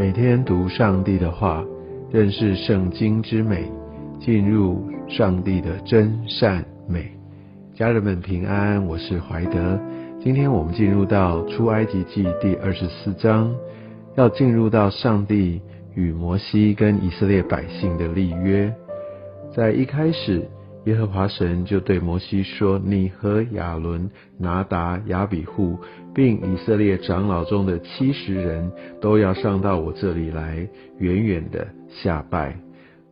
每天读上帝的话，认识圣经之美，进入上帝的真善美。家人们平安，我是怀德。今天我们进入到出埃及记第二十四章，要进入到上帝与摩西跟以色列百姓的立约。在一开始。耶和华神就对摩西说：“你和亚伦、拿达、亚比户，并以色列长老中的七十人都要上到我这里来，远远的下拜。”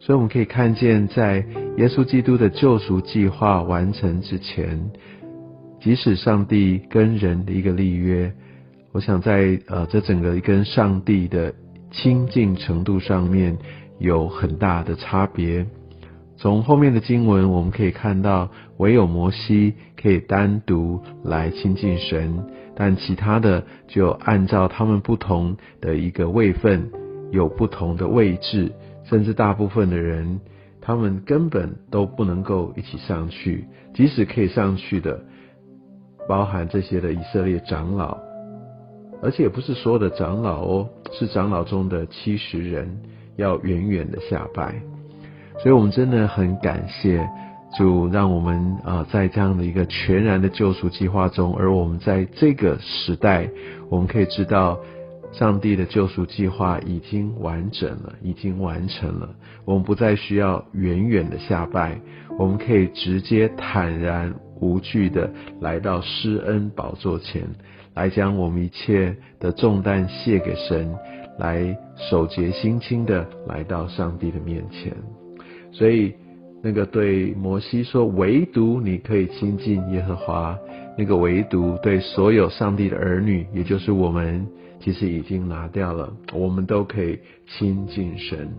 所以我们可以看见，在耶稣基督的救赎计划完成之前，即使上帝跟人的一个立约，我想在呃这整个跟上帝的亲近程度上面有很大的差别。从后面的经文，我们可以看到，唯有摩西可以单独来亲近神，但其他的就按照他们不同的一个位份，有不同的位置，甚至大部分的人，他们根本都不能够一起上去。即使可以上去的，包含这些的以色列长老，而且不是所有的长老哦，是长老中的七十人，要远远的下拜。所以，我们真的很感谢主，让我们啊，在这样的一个全然的救赎计划中，而我们在这个时代，我们可以知道，上帝的救赎计划已经完整了，已经完成了。我们不再需要远远的下拜，我们可以直接坦然无惧的来到施恩宝座前，来将我们一切的重担卸给神，来守节心清的来到上帝的面前。所以，那个对摩西说，唯独你可以亲近耶和华。那个唯独对所有上帝的儿女，也就是我们，其实已经拿掉了。我们都可以亲近神，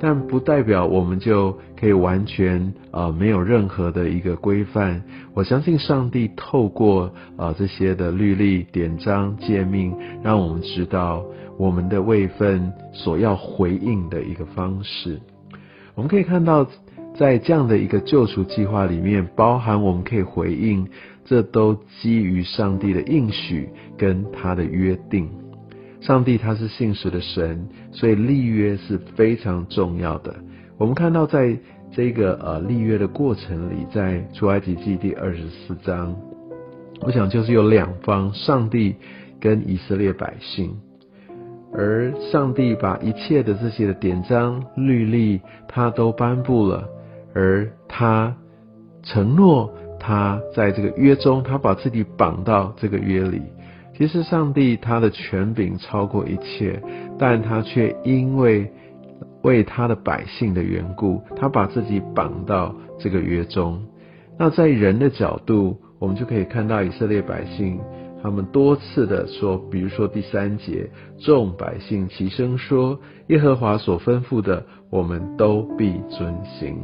但不代表我们就可以完全呃没有任何的一个规范。我相信上帝透过呃这些的律例、典章、诫命，让我们知道我们的位分所要回应的一个方式。我们可以看到，在这样的一个救赎计划里面，包含我们可以回应，这都基于上帝的应许跟他的约定。上帝他是信实的神，所以立约是非常重要的。我们看到，在这个呃立约的过程里，在出埃及记第二十四章，我想就是有两方，上帝跟以色列百姓。而上帝把一切的这些的典章律例，他都颁布了，而他承诺，他在这个约中，他把自己绑到这个约里。其实上帝他的权柄超过一切，但他却因为为他的百姓的缘故，他把自己绑到这个约中。那在人的角度，我们就可以看到以色列百姓。他们多次的说，比如说第三节，众百姓齐声说：“耶和华所吩咐的，我们都必遵行。”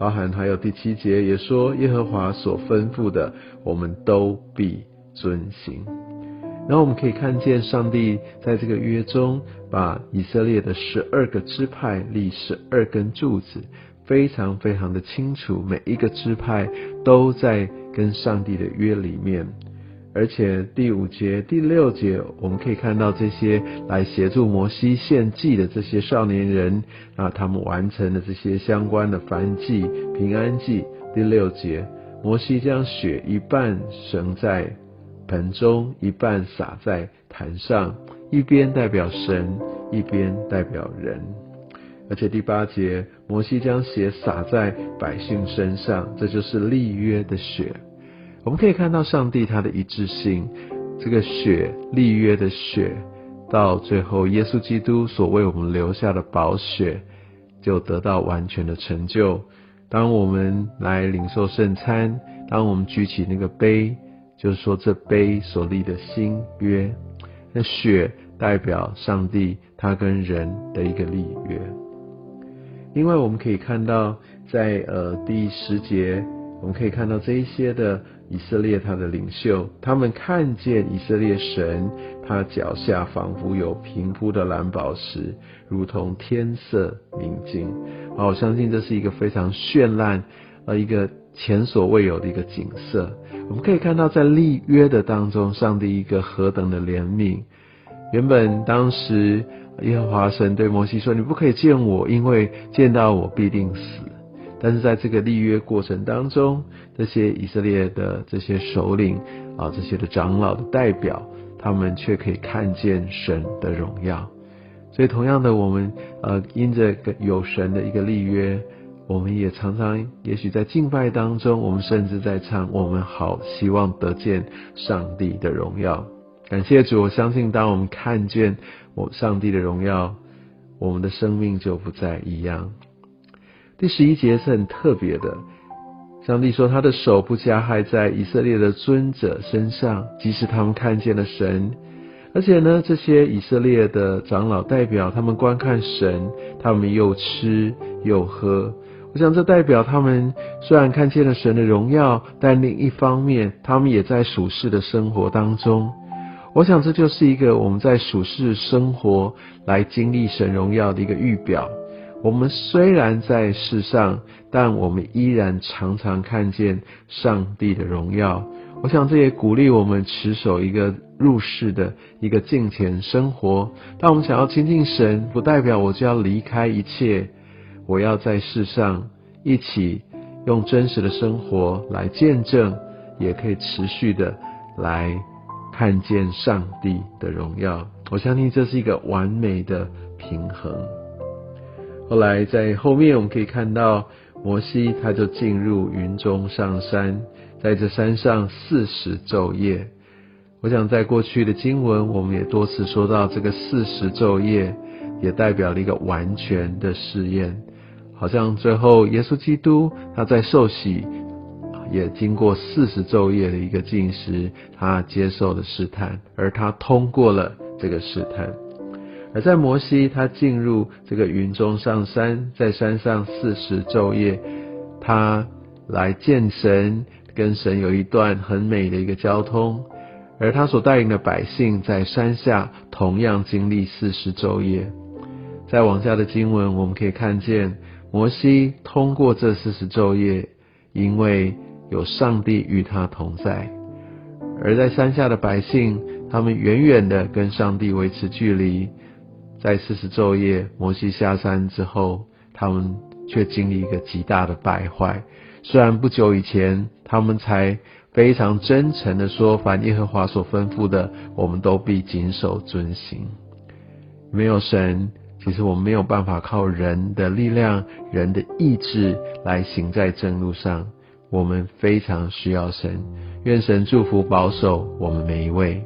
包含还有第七节也说：“耶和华所吩咐的，我们都必遵行。”然后我们可以看见，上帝在这个约中，把以色列的十二个支派立十二根柱子，非常非常的清楚，每一个支派都在跟上帝的约里面。而且第五节、第六节，我们可以看到这些来协助摩西献祭的这些少年人啊，他们完成了这些相关的燔祭、平安祭。第六节，摩西将血一半盛在盆中，一半洒在坛上，一边代表神，一边代表人。而且第八节，摩西将血洒在百姓身上，这就是立约的血。我们可以看到上帝他的一致性，这个血立约的血，到最后耶稣基督所为我们留下的宝血，就得到完全的成就。当我们来领受圣餐，当我们举起那个杯，就是说这杯所立的新约，那血代表上帝他跟人的一个立约。另外我们可以看到，在呃第十节，我们可以看到这一些的。以色列他的领袖，他们看见以色列神，他脚下仿佛有平铺的蓝宝石，如同天色明净。好，我相信这是一个非常绚烂，呃，一个前所未有的一个景色。我们可以看到，在立约的当中，上帝一个何等的怜悯，原本当时耶和华神对摩西说：“你不可以见我，因为见到我必定死。”但是在这个立约过程当中，这些以色列的这些首领啊，这些的长老的代表，他们却可以看见神的荣耀。所以，同样的，我们呃，因着有神的一个立约，我们也常常，也许在敬拜当中，我们甚至在唱，我们好希望得见上帝的荣耀。感谢主，我相信当我们看见我上帝的荣耀，我们的生命就不再一样。第十一节是很特别的，上帝说他的手不加害在以色列的尊者身上，即使他们看见了神，而且呢，这些以色列的长老代表他们观看神，他们又吃又喝。我想这代表他们虽然看见了神的荣耀，但另一方面，他们也在属世的生活当中。我想这就是一个我们在属世生活来经历神荣耀的一个预表。我们虽然在世上，但我们依然常常看见上帝的荣耀。我想这也鼓励我们持守一个入世的一个敬虔生活。当我们想要亲近神，不代表我就要离开一切。我要在世上一起用真实的生活来见证，也可以持续的来。看见上帝的荣耀，我相信这是一个完美的平衡。后来在后面我们可以看到，摩西他就进入云中上山，在这山上四十昼夜。我想在过去的经文，我们也多次说到，这个四十昼夜也代表了一个完全的试验，好像最后耶稣基督他在受洗。也经过四十昼夜的一个进食，他接受了试探，而他通过了这个试探。而在摩西，他进入这个云中上山，在山上四十昼夜，他来见神，跟神有一段很美的一个交通。而他所带领的百姓在山下同样经历四十昼夜。在往下的经文，我们可以看见摩西通过这四十昼夜，因为。有上帝与他同在，而在山下的百姓，他们远远的跟上帝维持距离。在四十昼夜，摩西下山之后，他们却经历一个极大的败坏。虽然不久以前，他们才非常真诚的说：“凡耶和华所吩咐的，我们都必谨守遵行。”没有神，其实我们没有办法靠人的力量、人的意志来行在正路上。我们非常需要神，愿神祝福保守我们每一位。